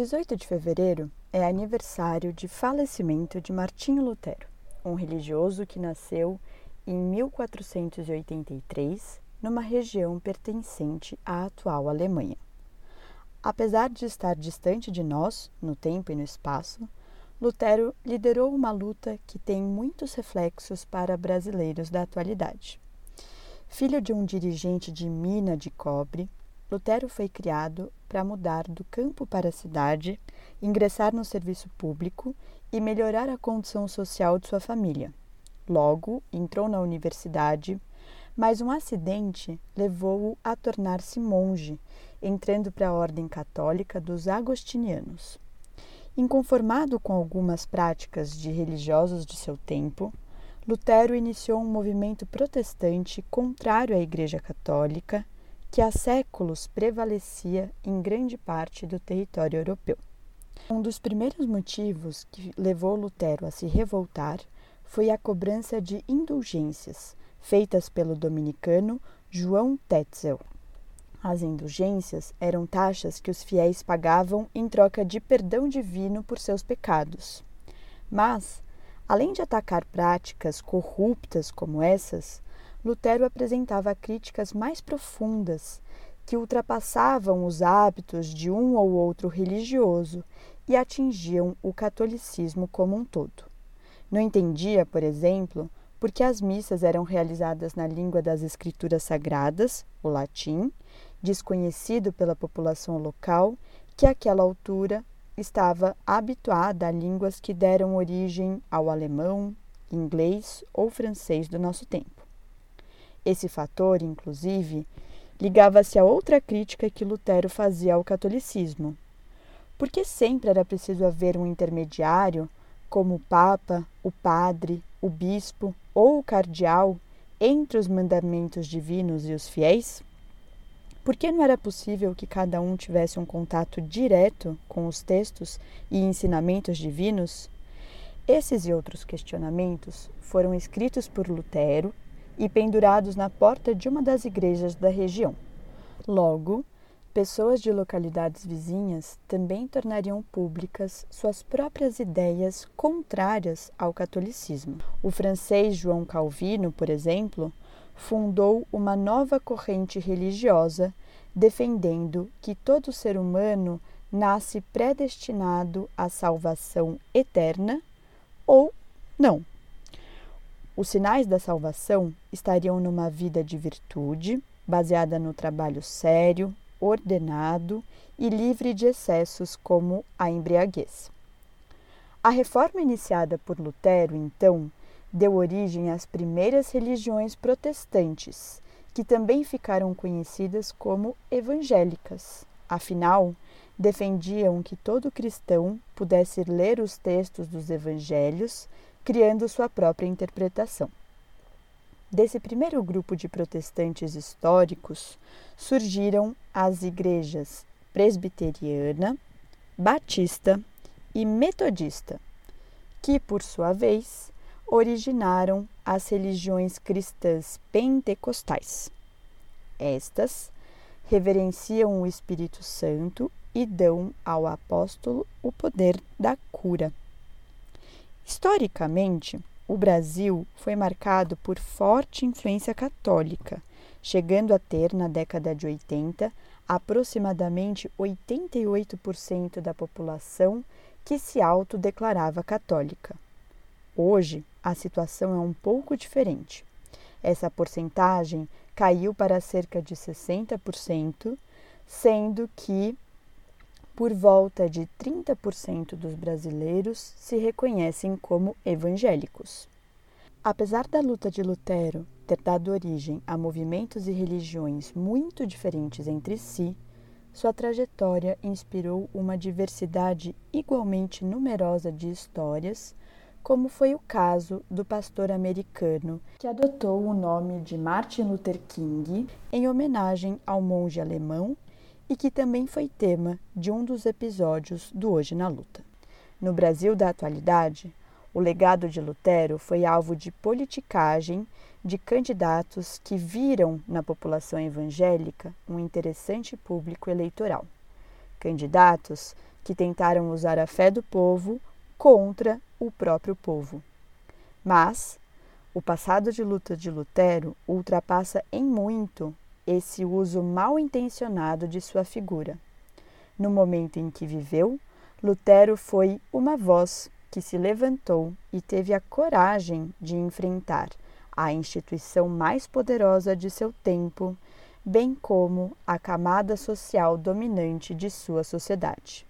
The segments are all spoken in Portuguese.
18 de fevereiro é aniversário de falecimento de Martinho Lutero, um religioso que nasceu em 1483 numa região pertencente à atual Alemanha. Apesar de estar distante de nós, no tempo e no espaço, Lutero liderou uma luta que tem muitos reflexos para brasileiros da atualidade. Filho de um dirigente de mina de cobre, Lutero foi criado para mudar do campo para a cidade, ingressar no serviço público e melhorar a condição social de sua família. Logo, entrou na universidade, mas um acidente levou-o a tornar-se monge, entrando para a ordem católica dos agostinianos. Inconformado com algumas práticas de religiosos de seu tempo, Lutero iniciou um movimento protestante contrário à Igreja Católica que há séculos prevalecia em grande parte do território europeu. Um dos primeiros motivos que levou Lutero a se revoltar foi a cobrança de indulgências feitas pelo dominicano João Tetzel. As indulgências eram taxas que os fiéis pagavam em troca de perdão divino por seus pecados. Mas, além de atacar práticas corruptas como essas, Lutero apresentava críticas mais profundas que ultrapassavam os hábitos de um ou outro religioso e atingiam o catolicismo como um todo. Não entendia, por exemplo, por que as missas eram realizadas na língua das escrituras sagradas, o latim, desconhecido pela população local, que àquela altura estava habituada a línguas que deram origem ao alemão, inglês ou francês do nosso tempo. Esse fator, inclusive, ligava-se a outra crítica que Lutero fazia ao catolicismo. Porque sempre era preciso haver um intermediário, como o Papa, o Padre, o Bispo ou o Cardeal, entre os mandamentos divinos e os fiéis? Por que não era possível que cada um tivesse um contato direto com os textos e ensinamentos divinos? Esses e outros questionamentos foram escritos por Lutero e pendurados na porta de uma das igrejas da região. Logo, pessoas de localidades vizinhas também tornariam públicas suas próprias ideias contrárias ao catolicismo. O francês João Calvino, por exemplo, fundou uma nova corrente religiosa defendendo que todo ser humano nasce predestinado à salvação eterna ou não. Os sinais da salvação estariam numa vida de virtude, baseada no trabalho sério, ordenado e livre de excessos como a embriaguez. A reforma iniciada por Lutero, então, deu origem às primeiras religiões protestantes, que também ficaram conhecidas como evangélicas. Afinal, defendiam que todo cristão pudesse ler os textos dos evangelhos criando sua própria interpretação. Desse primeiro grupo de protestantes históricos surgiram as igrejas presbiteriana, batista e metodista, que, por sua vez, originaram as religiões cristãs pentecostais. Estas reverenciam o Espírito Santo e dão ao apóstolo o poder da cura. Historicamente, o Brasil foi marcado por forte influência católica, chegando a ter, na década de 80, aproximadamente 88% da população que se autodeclarava católica. Hoje, a situação é um pouco diferente. Essa porcentagem caiu para cerca de 60%, sendo que por volta de 30% dos brasileiros se reconhecem como evangélicos. Apesar da luta de Lutero ter dado origem a movimentos e religiões muito diferentes entre si, sua trajetória inspirou uma diversidade igualmente numerosa de histórias, como foi o caso do pastor americano que adotou o nome de Martin Luther King em homenagem ao monge alemão e que também foi tema de um dos episódios do Hoje na Luta. No Brasil da atualidade, o legado de Lutero foi alvo de politicagem de candidatos que viram na população evangélica um interessante público eleitoral. Candidatos que tentaram usar a fé do povo contra o próprio povo. Mas o passado de luta de Lutero ultrapassa em muito esse uso mal intencionado de sua figura. No momento em que viveu, Lutero foi uma voz que se levantou e teve a coragem de enfrentar a instituição mais poderosa de seu tempo, bem como a camada social dominante de sua sociedade.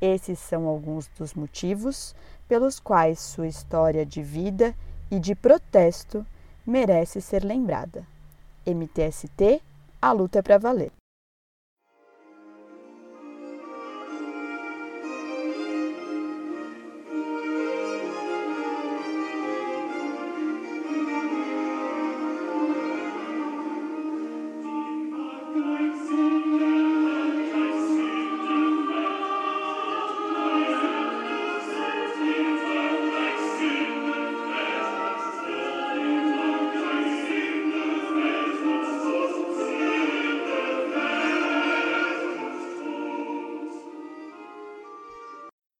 Esses são alguns dos motivos pelos quais sua história de vida e de protesto merece ser lembrada. MTST, a luta é para valer.